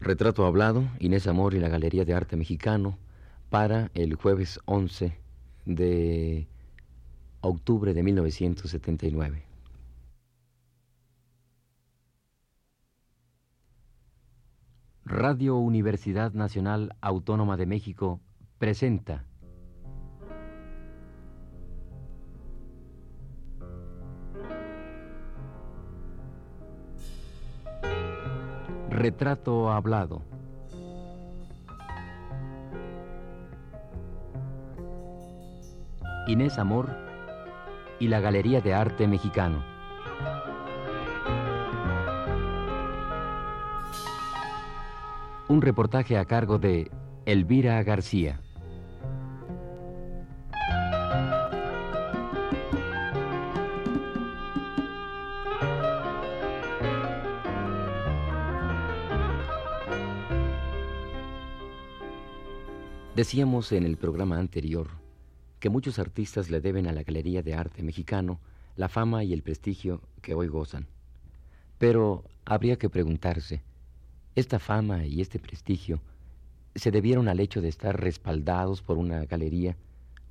Retrato hablado, Inés Amor y la Galería de Arte Mexicano para el jueves 11 de octubre de 1979. Radio Universidad Nacional Autónoma de México presenta Retrato hablado. Inés Amor y la Galería de Arte Mexicano. Un reportaje a cargo de Elvira García. Decíamos en el programa anterior que muchos artistas le deben a la Galería de Arte Mexicano la fama y el prestigio que hoy gozan. Pero habría que preguntarse, ¿esta fama y este prestigio se debieron al hecho de estar respaldados por una galería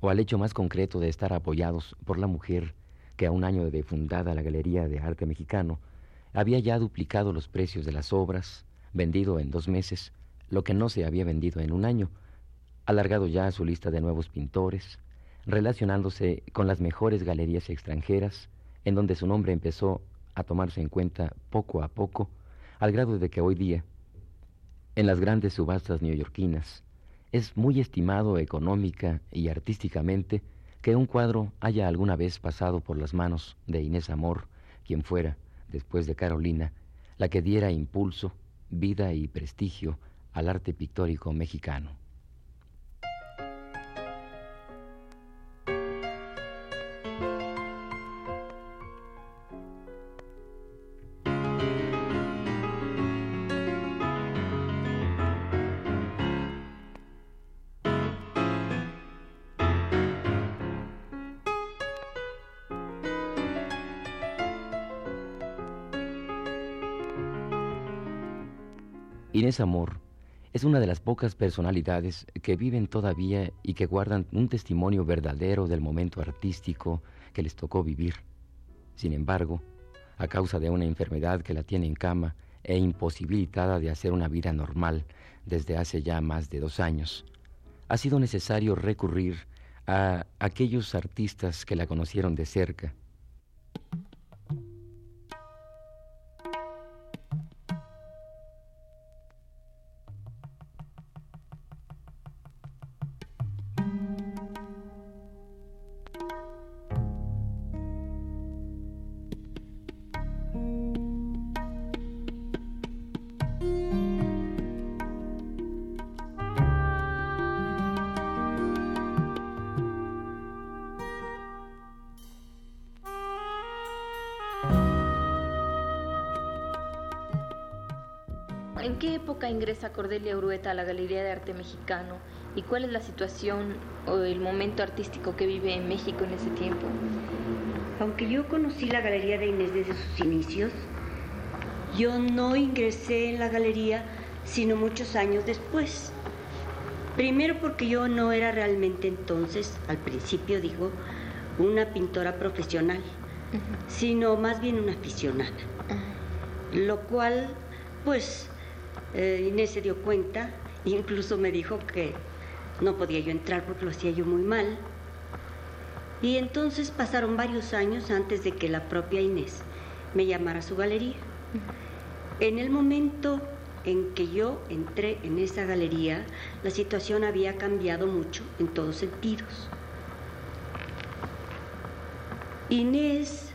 o al hecho más concreto de estar apoyados por la mujer que a un año de fundada la Galería de Arte Mexicano había ya duplicado los precios de las obras, vendido en dos meses lo que no se había vendido en un año, alargado ya su lista de nuevos pintores, relacionándose con las mejores galerías extranjeras, en donde su nombre empezó a tomarse en cuenta poco a poco, al grado de que hoy día, en las grandes subastas neoyorquinas, es muy estimado económica y artísticamente que un cuadro haya alguna vez pasado por las manos de Inés Amor, quien fuera, después de Carolina, la que diera impulso, vida y prestigio al arte pictórico mexicano. Amor es una de las pocas personalidades que viven todavía y que guardan un testimonio verdadero del momento artístico que les tocó vivir. Sin embargo, a causa de una enfermedad que la tiene en cama e imposibilitada de hacer una vida normal desde hace ya más de dos años, ha sido necesario recurrir a aquellos artistas que la conocieron de cerca Cordelia Urueta a la Galería de Arte Mexicano y cuál es la situación o el momento artístico que vive en México en ese tiempo? Aunque yo conocí la Galería de Inés desde sus inicios, yo no ingresé en la galería sino muchos años después. Primero porque yo no era realmente entonces, al principio digo, una pintora profesional, sino más bien una aficionada. Lo cual, pues, eh, Inés se dio cuenta, incluso me dijo que no podía yo entrar porque lo hacía yo muy mal. Y entonces pasaron varios años antes de que la propia Inés me llamara a su galería. En el momento en que yo entré en esa galería, la situación había cambiado mucho en todos sentidos. Inés,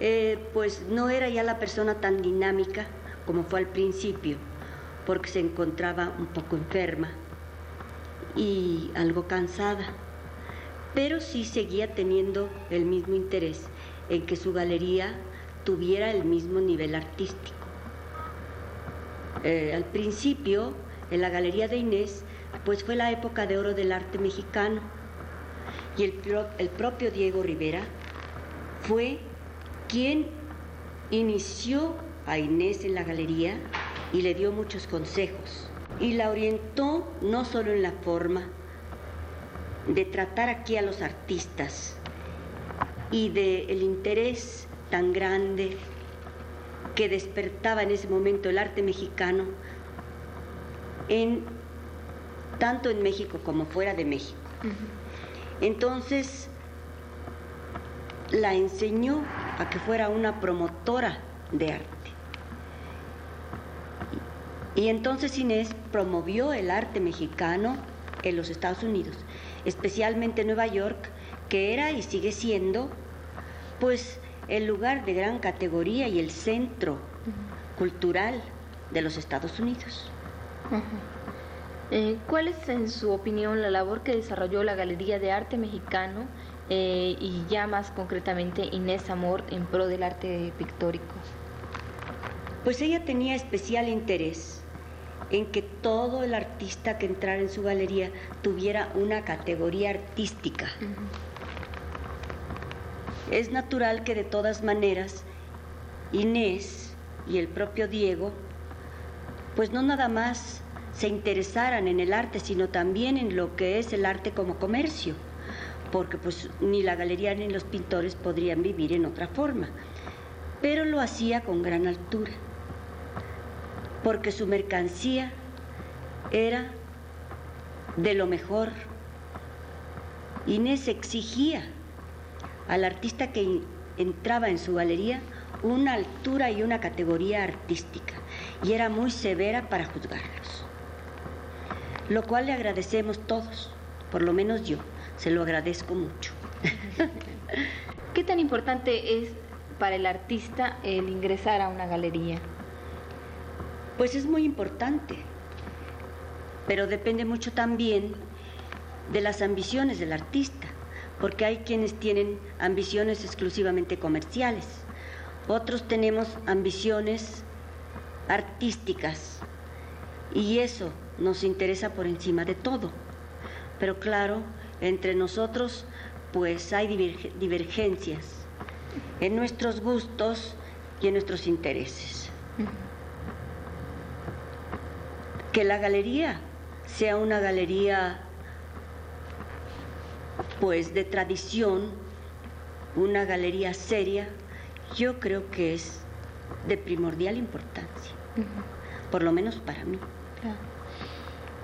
eh, pues no era ya la persona tan dinámica como fue al principio porque se encontraba un poco enferma y algo cansada, pero sí seguía teniendo el mismo interés en que su galería tuviera el mismo nivel artístico. Eh, al principio, en la galería de Inés, pues fue la época de oro del arte mexicano y el, el propio Diego Rivera fue quien inició a Inés en la galería y le dio muchos consejos y la orientó no solo en la forma de tratar aquí a los artistas y del el interés tan grande que despertaba en ese momento el arte mexicano en tanto en México como fuera de México. Entonces la enseñó a que fuera una promotora de arte. Y entonces Inés promovió el arte mexicano en los Estados Unidos, especialmente en Nueva York, que era y sigue siendo, pues, el lugar de gran categoría y el centro cultural de los Estados Unidos. Eh, ¿Cuál es, en su opinión, la labor que desarrolló la Galería de Arte Mexicano eh, y ya más concretamente Inés Amor en pro del arte pictórico? Pues ella tenía especial interés en que todo el artista que entrara en su galería tuviera una categoría artística. Es natural que de todas maneras Inés y el propio Diego, pues no nada más se interesaran en el arte, sino también en lo que es el arte como comercio, porque pues ni la galería ni los pintores podrían vivir en otra forma, pero lo hacía con gran altura porque su mercancía era de lo mejor. Inés exigía al artista que entraba en su galería una altura y una categoría artística y era muy severa para juzgarlos. Lo cual le agradecemos todos, por lo menos yo, se lo agradezco mucho. ¿Qué tan importante es para el artista el ingresar a una galería? Pues es muy importante, pero depende mucho también de las ambiciones del artista, porque hay quienes tienen ambiciones exclusivamente comerciales, otros tenemos ambiciones artísticas y eso nos interesa por encima de todo. Pero claro, entre nosotros pues hay divergencias en nuestros gustos y en nuestros intereses que la galería sea una galería pues de tradición, una galería seria, yo creo que es de primordial importancia, por lo menos para mí.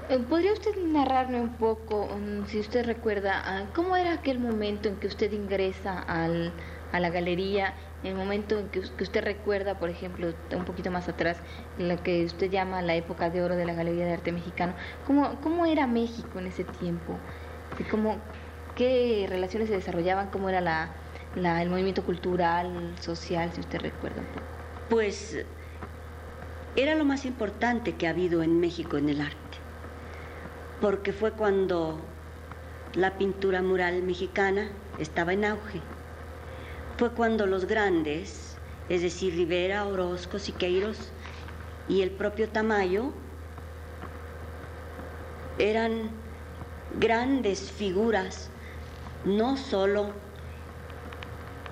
Eh, ¿Podría usted narrarme un poco, mm, si usted recuerda, ah, cómo era aquel momento en que usted ingresa al, a la galería el momento en que, usted recuerda, por ejemplo, un poquito más atrás, lo que usted llama la época de oro de la Galería de Arte Mexicano, ¿cómo, cómo era México en ese tiempo? ¿Cómo, ¿Qué relaciones se desarrollaban? ¿Cómo era la, el movimiento cultural, social, si usted recuerda un poco? Pues era lo más importante que ha habido en México en el arte, porque fue cuando la pintura mural mexicana estaba en auge fue cuando los grandes, es decir, Rivera, Orozco, Siqueiros y el propio Tamayo, eran grandes figuras, no solo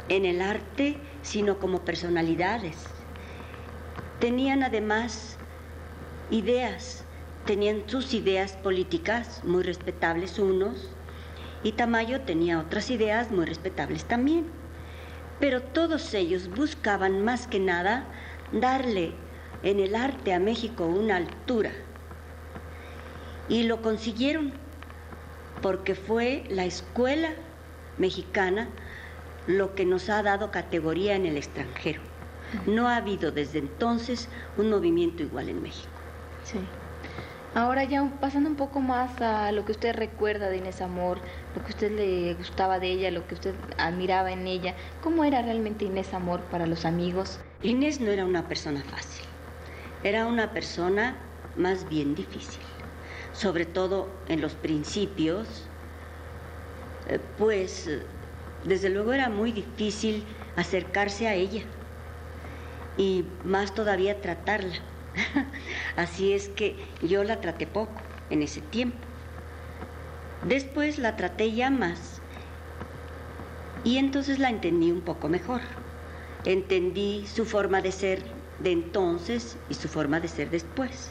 en el arte, sino como personalidades. Tenían además ideas, tenían sus ideas políticas muy respetables unos, y Tamayo tenía otras ideas muy respetables también pero todos ellos buscaban más que nada darle en el arte a México una altura. Y lo consiguieron porque fue la escuela mexicana lo que nos ha dado categoría en el extranjero. No ha habido desde entonces un movimiento igual en México. Sí. Ahora ya pasando un poco más a lo que usted recuerda de Inés Amor, lo que usted le gustaba de ella, lo que usted admiraba en ella, ¿cómo era realmente Inés Amor para los amigos? Inés no era una persona fácil, era una persona más bien difícil, sobre todo en los principios, eh, pues desde luego era muy difícil acercarse a ella y más todavía tratarla Así es que yo la traté poco en ese tiempo. Después la traté ya más y entonces la entendí un poco mejor. Entendí su forma de ser de entonces y su forma de ser después.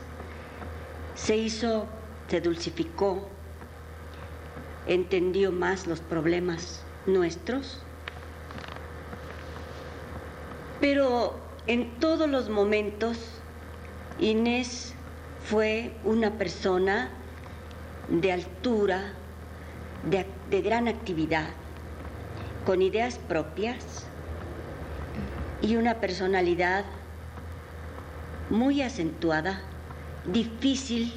Se hizo, se dulcificó, entendió más los problemas nuestros, pero en todos los momentos Inés fue una persona de altura, de, gran actividad, con ideas propias y una personalidad muy acentuada, difícil,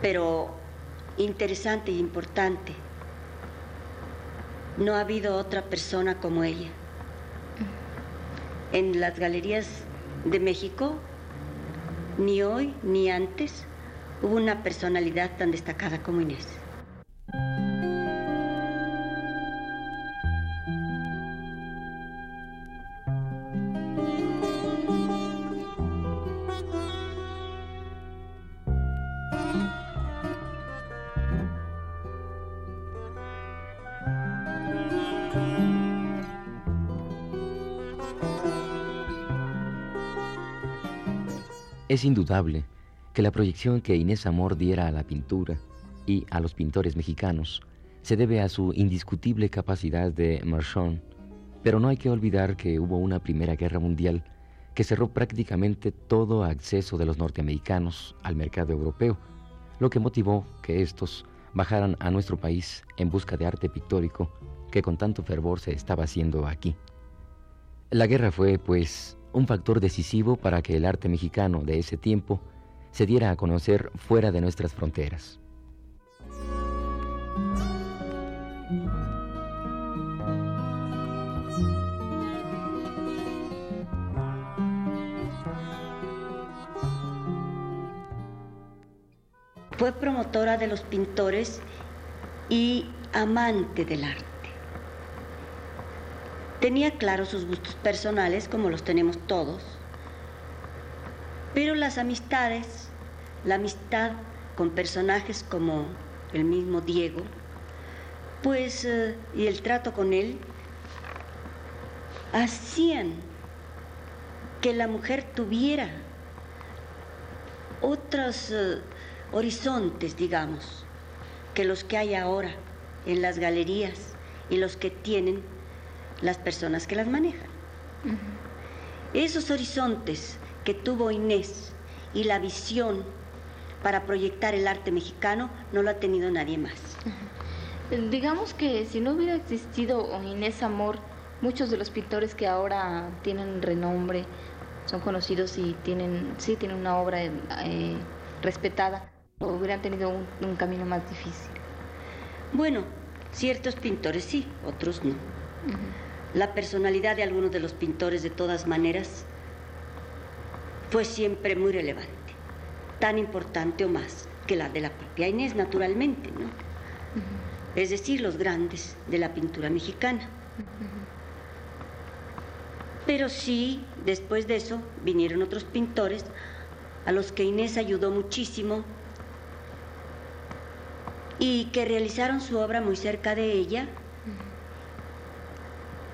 pero interesante e importante. No ha habido otra persona como ella. En las galerías de México, ni hoy ni antes, hubo una personalidad tan destacada como Inés. Es indudable que la proyección que Inés Amor diera a la pintura y a los pintores mexicanos se debe a su indiscutible capacidad de marchand, pero no hay que olvidar que hubo una Primera Guerra Mundial que cerró prácticamente todo acceso de los norteamericanos al mercado europeo, lo que motivó que estos bajaran a nuestro país en busca de arte pictórico que con tanto fervor se estaba haciendo aquí. La guerra fue, pues, un factor decisivo para que el arte mexicano de ese tiempo se diera a conocer fuera de nuestras fronteras. Fue promotora de los pintores y amante del arte. Tenía claro sus gustos personales, como los tenemos todos, pero las amistades, la amistad con personajes como el mismo Diego, pues, eh, y el trato con él, hacían que la mujer tuviera otros eh, horizontes, digamos, que los que hay ahora en las galerías y los que tienen las personas que las manejan. Esos horizontes que tuvo Inés y la visión para proyectar el arte mexicano no lo ha tenido nadie más. Digamos que si no hubiera existido Inés Amor, muchos de los pintores que ahora tienen renombre, son conocidos y tienen, sí, tienen una obra eh, respetada, hubieran tenido un camino más difícil. Bueno, ciertos pintores sí, otros no. La personalidad de algunos de los pintores, de todas maneras, fue siempre muy relevante, tan importante o más que la de la propia Inés, naturalmente, ¿no? Es decir, los grandes de la pintura mexicana. Pero sí, después de eso, vinieron otros pintores a los que Inés ayudó muchísimo y que realizaron su obra muy cerca de ella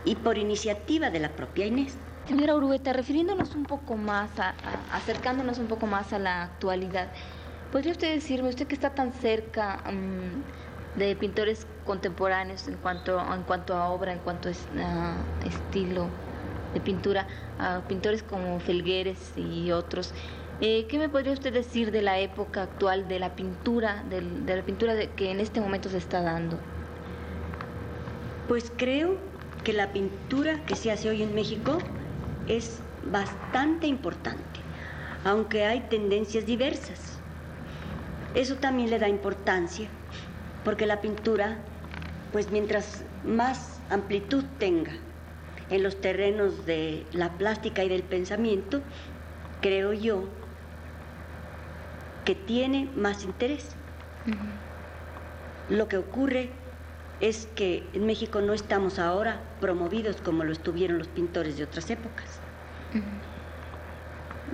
y por iniciativa de la propia Inés. Señora Urueta, refiriéndonos un poco más, acercándonos un poco más a la actualidad, ¿podría usted decirme, usted que está tan cerca mm, de pintores contemporáneos en cuanto, en cuanto a obra, en cuanto a estilo de pintura, a pintores como Felgueres y otros, eh, ¿qué me podría usted decir de la época actual de la pintura, de, de la pintura que en este momento se está dando? Pues creo que la pintura que se hace hoy en México es bastante importante, aunque hay tendencias diversas. Eso también le da importancia, porque la pintura, pues mientras más amplitud tenga en los terrenos de la plástica y del pensamiento, creo yo que tiene más interés. Lo que ocurre es que en México no estamos ahora promovidos como lo estuvieron los pintores de otras épocas.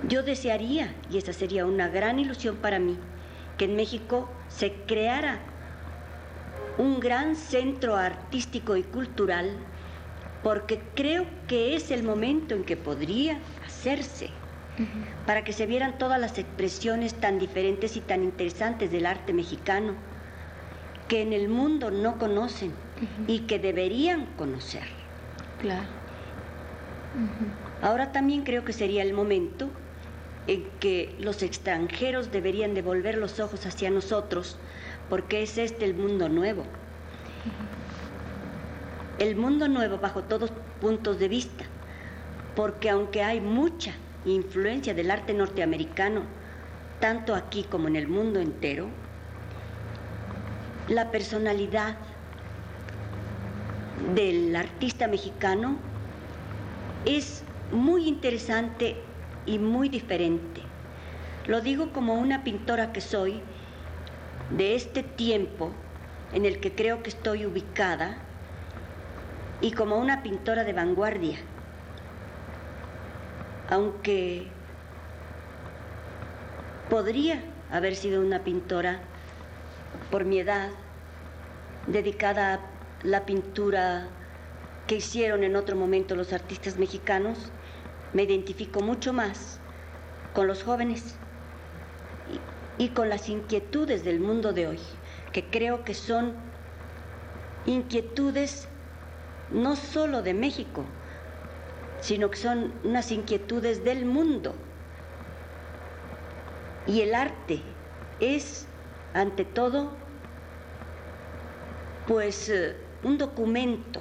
Yo desearía, y esa sería una gran ilusión para mí, que en México se creara un gran centro artístico y cultural, porque creo que es el momento en que podría engrandecerse, para que se vieran todas las expresiones tan diferentes y tan interesantes del arte mexicano que en el mundo no conocen y que deberían conocer. Claro. Ahora también creo que sería el momento en que los extranjeros deberían devolver los ojos hacia nosotros, porque es este el mundo nuevo. El mundo nuevo bajo todos puntos de vista, porque aunque hay mucha influencia del arte norteamericano, tanto aquí como en el mundo entero, la personalidad del artista mexicano es muy interesante y muy diferente. Lo digo como una pintora que soy de este tiempo en el que creo que estoy ubicada y como una pintora de vanguardia. Aunque podría haber sido una pintora por mi edad, dedicada a la pintura que hicieron en otro momento los artistas mexicanos, me identifico mucho más con los jóvenes y, con las inquietudes del mundo de hoy, que creo que son inquietudes no solo de México, sino que son unas inquietudes del mundo. Y el arte es, ante todo, pues eh, un documento,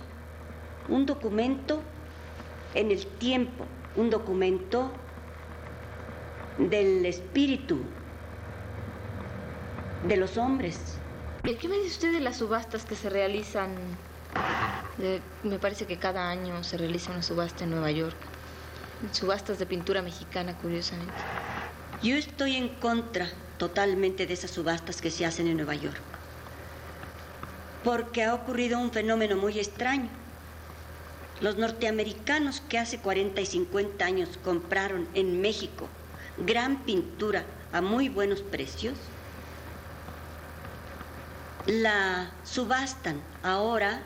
un documento en el tiempo, un documento del espíritu de los hombres. ¿Qué me dice usted de las subastas que se realizan? De, me parece que cada año se realiza una subasta en Nueva York. Subastas de pintura mexicana, curiosamente. Yo estoy en contra totalmente de esas subastas que se hacen en Nueva York. Porque ha ocurrido un fenómeno muy extraño. Los norteamericanos que hace 40 y 50 años compraron en México gran pintura a muy buenos precios, la subastan ahora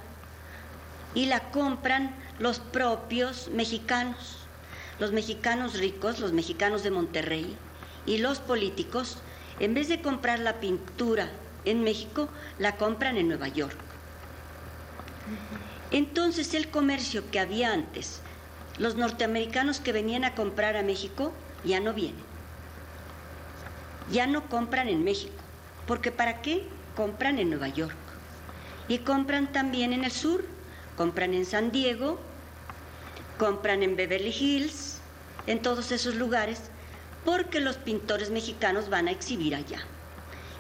y la compran los propios mexicanos, los mexicanos ricos, los mexicanos de Monterrey y los políticos, en vez de comprar la pintura en México, la compran en Nueva York. Entonces el comercio que había antes, los norteamericanos que venían a comprar a México, ya no vienen. Ya no compran en México. Porque ¿para qué? Compran en Nueva York. Y compran también en el sur. Compran en San Diego, compran en Beverly Hills, en todos esos lugares, porque los pintores mexicanos van a exhibir allá.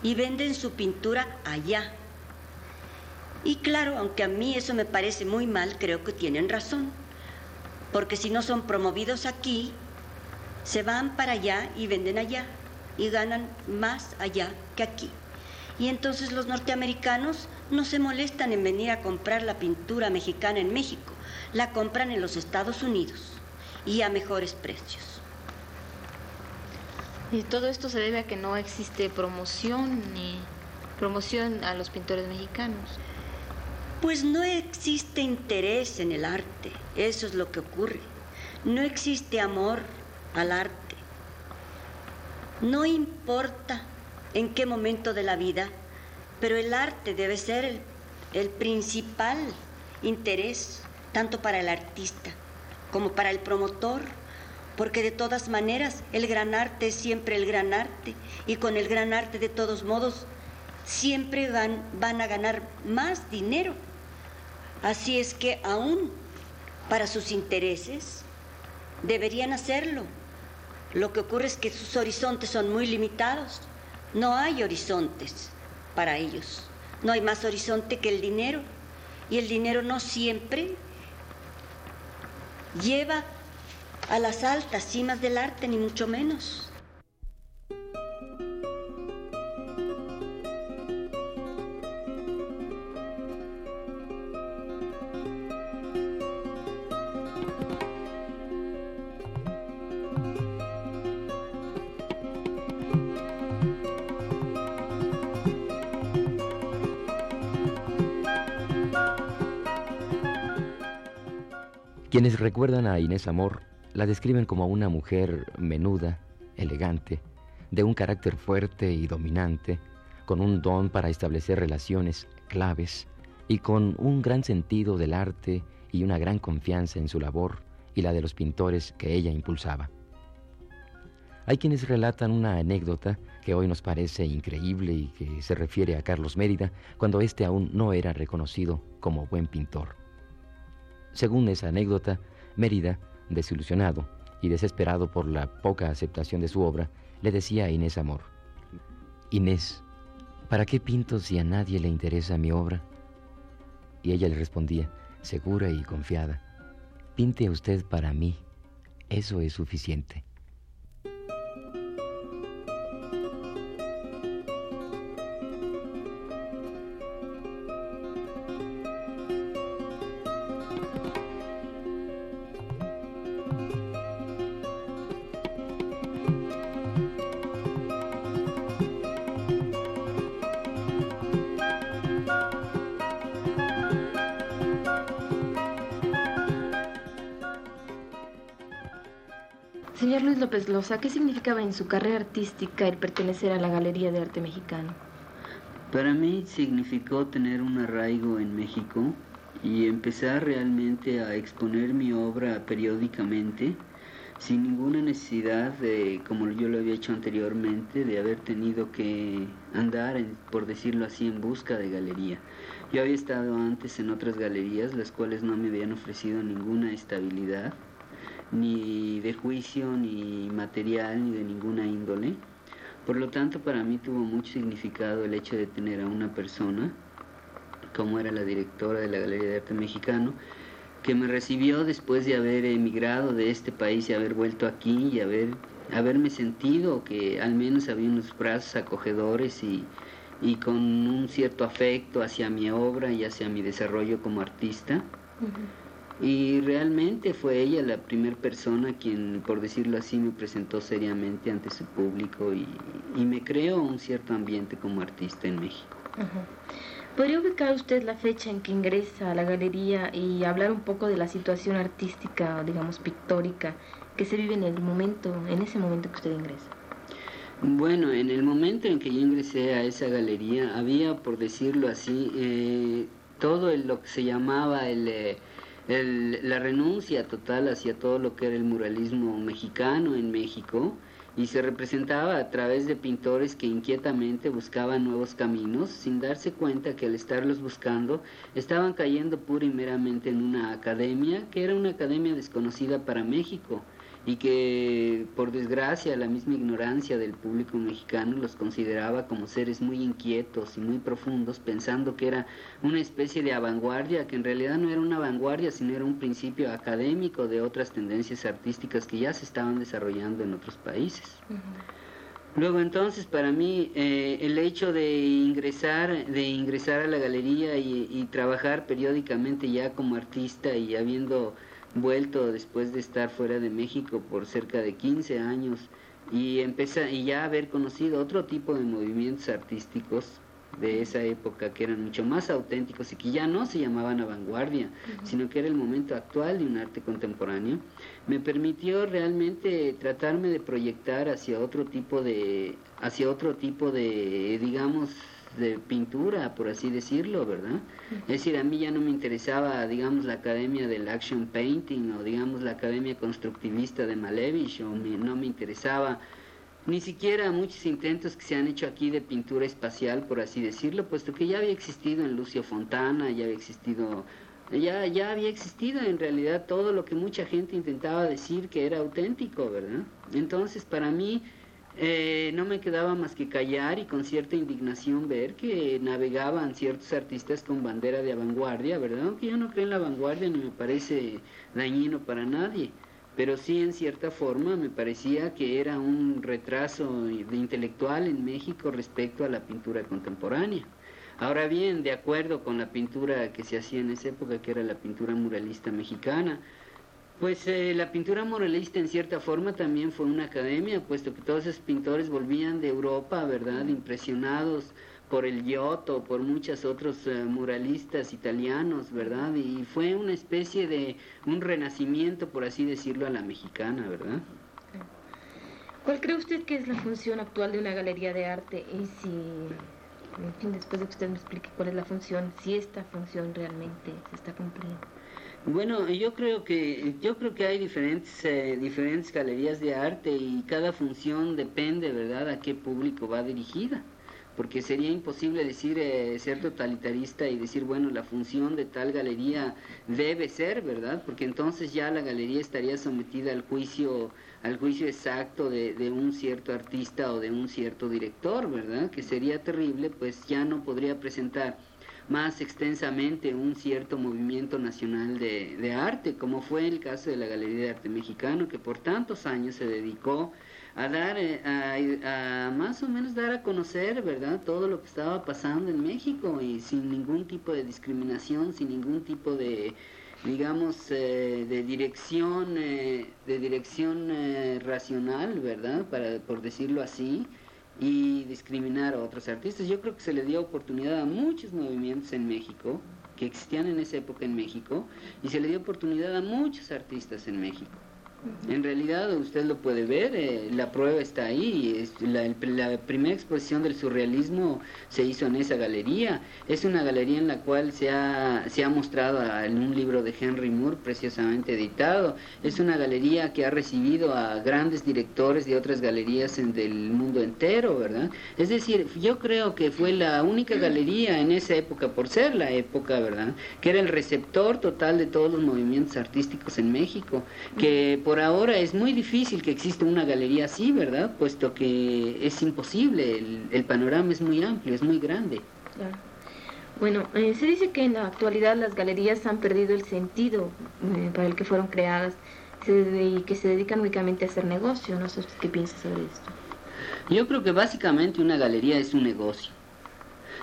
Y venden su pintura allá y claro, aunque a mí eso me parece muy mal, creo que tienen razón. Porque si no son promovidos aquí, se van para allá y venden allá y ganan más allá que aquí. Y entonces los norteamericanos no se molestan en venir a comprar la pintura mexicana en México, la compran en los Estados Unidos y a mejores precios. Y todo esto se debe a que no existe promoción ni promoción a los pintores mexicanos. Pues no existe interés en el arte, eso es lo que ocurre. No existe amor al arte. No importa en qué momento de la vida, pero el arte debe ser el, el principal interés, tanto para el artista como para el promotor, porque de todas maneras el gran arte es siempre el gran arte y con el gran arte de todos modos siempre van, van a ganar más dinero. Así es que aún para sus intereses deberían hacerlo. Lo que ocurre es que sus horizontes son muy limitados. No hay horizontes para ellos. No hay más horizonte que el dinero. Y el dinero no siempre lleva a las altas cimas del arte, ni mucho menos. Quienes recuerdan a Inés Amor la describen como una mujer menuda, elegante, de un carácter fuerte y dominante, con un don para establecer relaciones claves y con un gran sentido del arte y una gran confianza en su labor y la de los pintores que ella impulsaba. Hay quienes relatan una anécdota que hoy nos parece increíble y que se refiere a Carlos Mérida cuando éste aún no era reconocido como buen pintor. Según esa anécdota, Mérida, desilusionado y desesperado por la poca aceptación de su obra, le decía a Inés Amor, Inés, ¿para qué pinto si a nadie le interesa mi obra? Y ella le respondía, segura y confiada, pinte usted para mí, eso es suficiente. Luis López Loza, ¿qué significaba en su carrera artística el pertenecer a la Galería de Arte Mexicano? Para mí significó tener un arraigo en México y empezar realmente a exponer mi obra periódicamente sin ninguna necesidad de, como yo lo había hecho anteriormente, de haber tenido que andar, por decirlo así, en busca de galería. Yo había estado antes en otras galerías, las cuales no me habían ofrecido ninguna estabilidad ni de juicio, ni material, ni de ninguna índole. Por lo tanto, para mí tuvo mucho significado el hecho de tener a una persona, como era la directora de la Galería de Arte Mexicano, que me recibió después de haber emigrado de este país y haber vuelto aquí y haber, haberme sentido que al menos había unos brazos acogedores y, y con un cierto afecto hacia mi obra y hacia mi desarrollo como artista. Y realmente fue ella la primera persona quien, por decirlo así, me presentó seriamente ante su público y, me creó un cierto ambiente como artista en México. ¿Podría ubicar usted la fecha en que ingresa a la galería y hablar un poco de la situación artística, digamos, pictórica, que se vive en el momento, en ese momento que usted ingresa? Bueno, en el momento en que yo ingresé a esa galería había, por decirlo así, eh, todo lo que se llamaba el... Eh, la renuncia total hacia todo lo que era el muralismo mexicano en México y se representaba a través de pintores que inquietamente buscaban nuevos caminos sin darse cuenta que al estarlos buscando estaban cayendo pura y meramente en una academia que era una academia desconocida para México y que por desgracia la misma ignorancia del público mexicano los consideraba como seres muy inquietos y muy profundos, pensando que era una especie de vanguardia, que en realidad no era una vanguardia, sino era un principio académico de otras tendencias artísticas que ya se estaban desarrollando en otros países. Luego entonces para mí eh, el hecho de ingresar, de ingresar a la galería y trabajar periódicamente ya como artista y habiendo vuelto después de estar fuera de México por cerca de 15 años y, empecé, y ya haber conocido otro tipo de movimientos artísticos de esa época que eran mucho más auténticos y que ya no se llamaban a vanguardia, sino que era el momento actual de un arte contemporáneo, me permitió realmente tratarme de proyectar hacia otro tipo de, hacia otro tipo de, digamos, de pintura, por así decirlo, ¿verdad? Es decir, a mí ya no me interesaba, digamos, la academia del action painting o, digamos, la academia constructivista de Malevich, o no me interesaba ni siquiera muchos intentos que se han hecho aquí de pintura espacial, por así decirlo, puesto que ya había existido en Lucio Fontana, ya había existido ya, ya había existido en realidad todo lo que mucha gente intentaba decir que era auténtico, ¿verdad? Entonces, para mí, eh, no me quedaba más que callar y con cierta indignación ver que navegaban ciertos artistas con bandera de vanguardia, ¿verdad? Aunque yo no creo en la vanguardia ni me parece dañino para nadie, pero sí en cierta forma me parecía que era un retraso de intelectual en México respecto a la pintura contemporánea. Ahora bien, de acuerdo con la pintura que se hacía en esa época, que era la pintura muralista mexicana, pues eh, la pintura moralista en cierta forma también fue una academia, puesto que todos esos pintores volvían de Europa, ¿verdad? Impresionados por el Giotto, por muchos otros eh, muralistas italianos, ¿verdad? Y fue una especie de un renacimiento, por así decirlo, a la mexicana, ¿verdad? ¿Cuál cree usted que es la función actual de una galería de arte? Y si, en fin, después de que usted me explique cuál es la función, si esta función realmente se está cumpliendo. Bueno, yo creo que yo creo que hay diferentes eh, diferentes galerías de arte y cada función depende, ¿verdad?, a qué público va dirigida porque sería imposible decir eh, ser totalitarista y decir, bueno, la función de tal galería debe ser, ¿verdad? Porque entonces ya la galería estaría sometida al juicio al juicio exacto de, de, un cierto artista o de un cierto director, ¿verdad? Que sería terrible, pues ya no podría presentar más extensamente un cierto movimiento nacional de, arte, como fue el caso de la Galería de Arte Mexicano, que por tantos años se dedicó a dar, eh, a, más o menos dar a conocer, ¿verdad? Todo lo que estaba pasando en México y sin ningún tipo de discriminación, sin ningún tipo de, digamos, eh, de dirección, eh, de dirección racional, ¿verdad? Para, por decirlo así, y discriminar a otros artistas. Yo creo que se le dio oportunidad a muchos movimientos en México, que existían en esa época en México, y se le dio oportunidad a muchos artistas en México. En realidad usted lo puede ver, eh, la prueba está ahí, la, la, primera exposición del surrealismo se hizo en esa galería, es una galería en la cual se ha, se ha mostrado en un libro de Henry Moore preciosamente editado, es una galería que ha recibido a grandes directores de otras galerías en, del mundo entero, ¿verdad? Es decir, yo creo que fue la única galería en esa época, por ser la época, ¿verdad? Que era el receptor total de todos los movimientos artísticos en México, que por ahora es muy difícil que exista una galería así, ¿verdad? Puesto que es imposible, el, panorama es muy amplio, es muy grande. Bueno, eh, se dice que en la actualidad las galerías han perdido el sentido eh, para el que fueron creadas y que se dedican únicamente a hacer negocio. No sé qué piensa sobre esto. Yo creo que básicamente una galería es un negocio.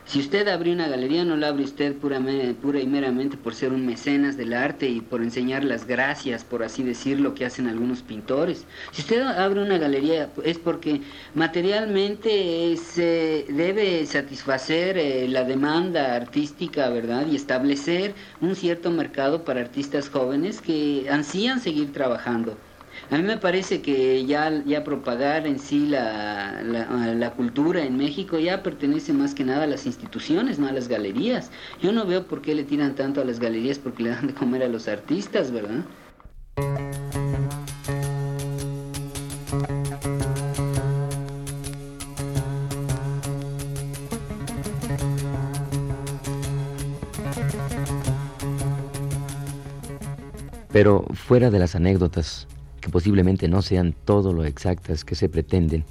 Si usted abre una galería, no la abre usted pura, y meramente por ser un mecenas del arte y por enseñar las gracias, por así decirlo, que hacen algunos pintores. Si usted abre una galería es porque materialmente se debe satisfacer eh, la demanda artística, ¿verdad? Y establecer un cierto mercado para artistas jóvenes que ansían seguir trabajando. A mí me parece que ya, ya propagar en sí la, la, cultura en México ya pertenece más que nada a las instituciones, no a las galerías. Yo no veo por qué le tiran tanto a las galerías porque le dan de comer a los artistas, ¿verdad? Pero fuera de las anécdotas, posiblemente no sean todo lo exactas que se pretenden,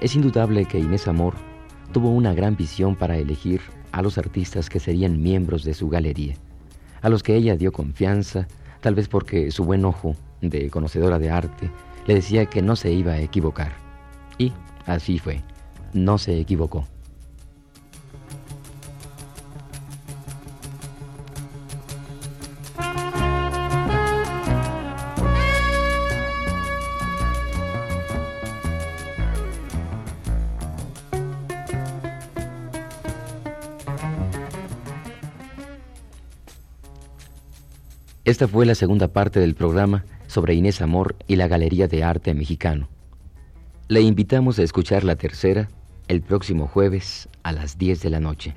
es indudable que Inés Amor tuvo una gran visión para elegir a los artistas que serían miembros de su galería, a los que ella dio confianza, tal vez porque su buen ojo de conocedora de arte le decía que no se iba a equivocar. Y así fue, no se equivocó. Esta fue la segunda parte del programa sobre Inés Amor y la Galería de Arte Mexicano. Le invitamos a escuchar la tercera el próximo jueves a las 10 de la noche.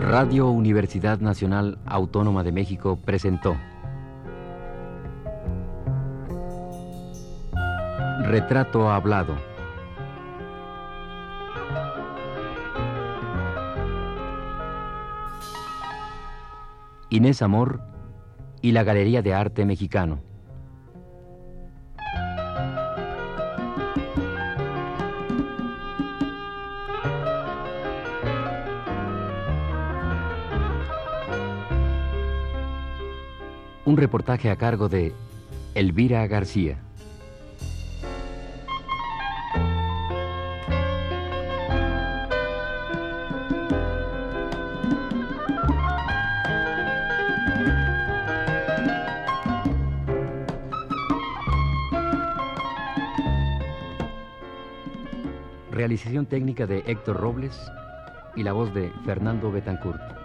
Radio Universidad Nacional Autónoma de México presentó Retrato Hablado Inés Amor y la Galería de Arte Mexicano. Un reportaje a cargo de Elvira García. Realización técnica de Héctor Robles y la voz de Fernando Betancourt.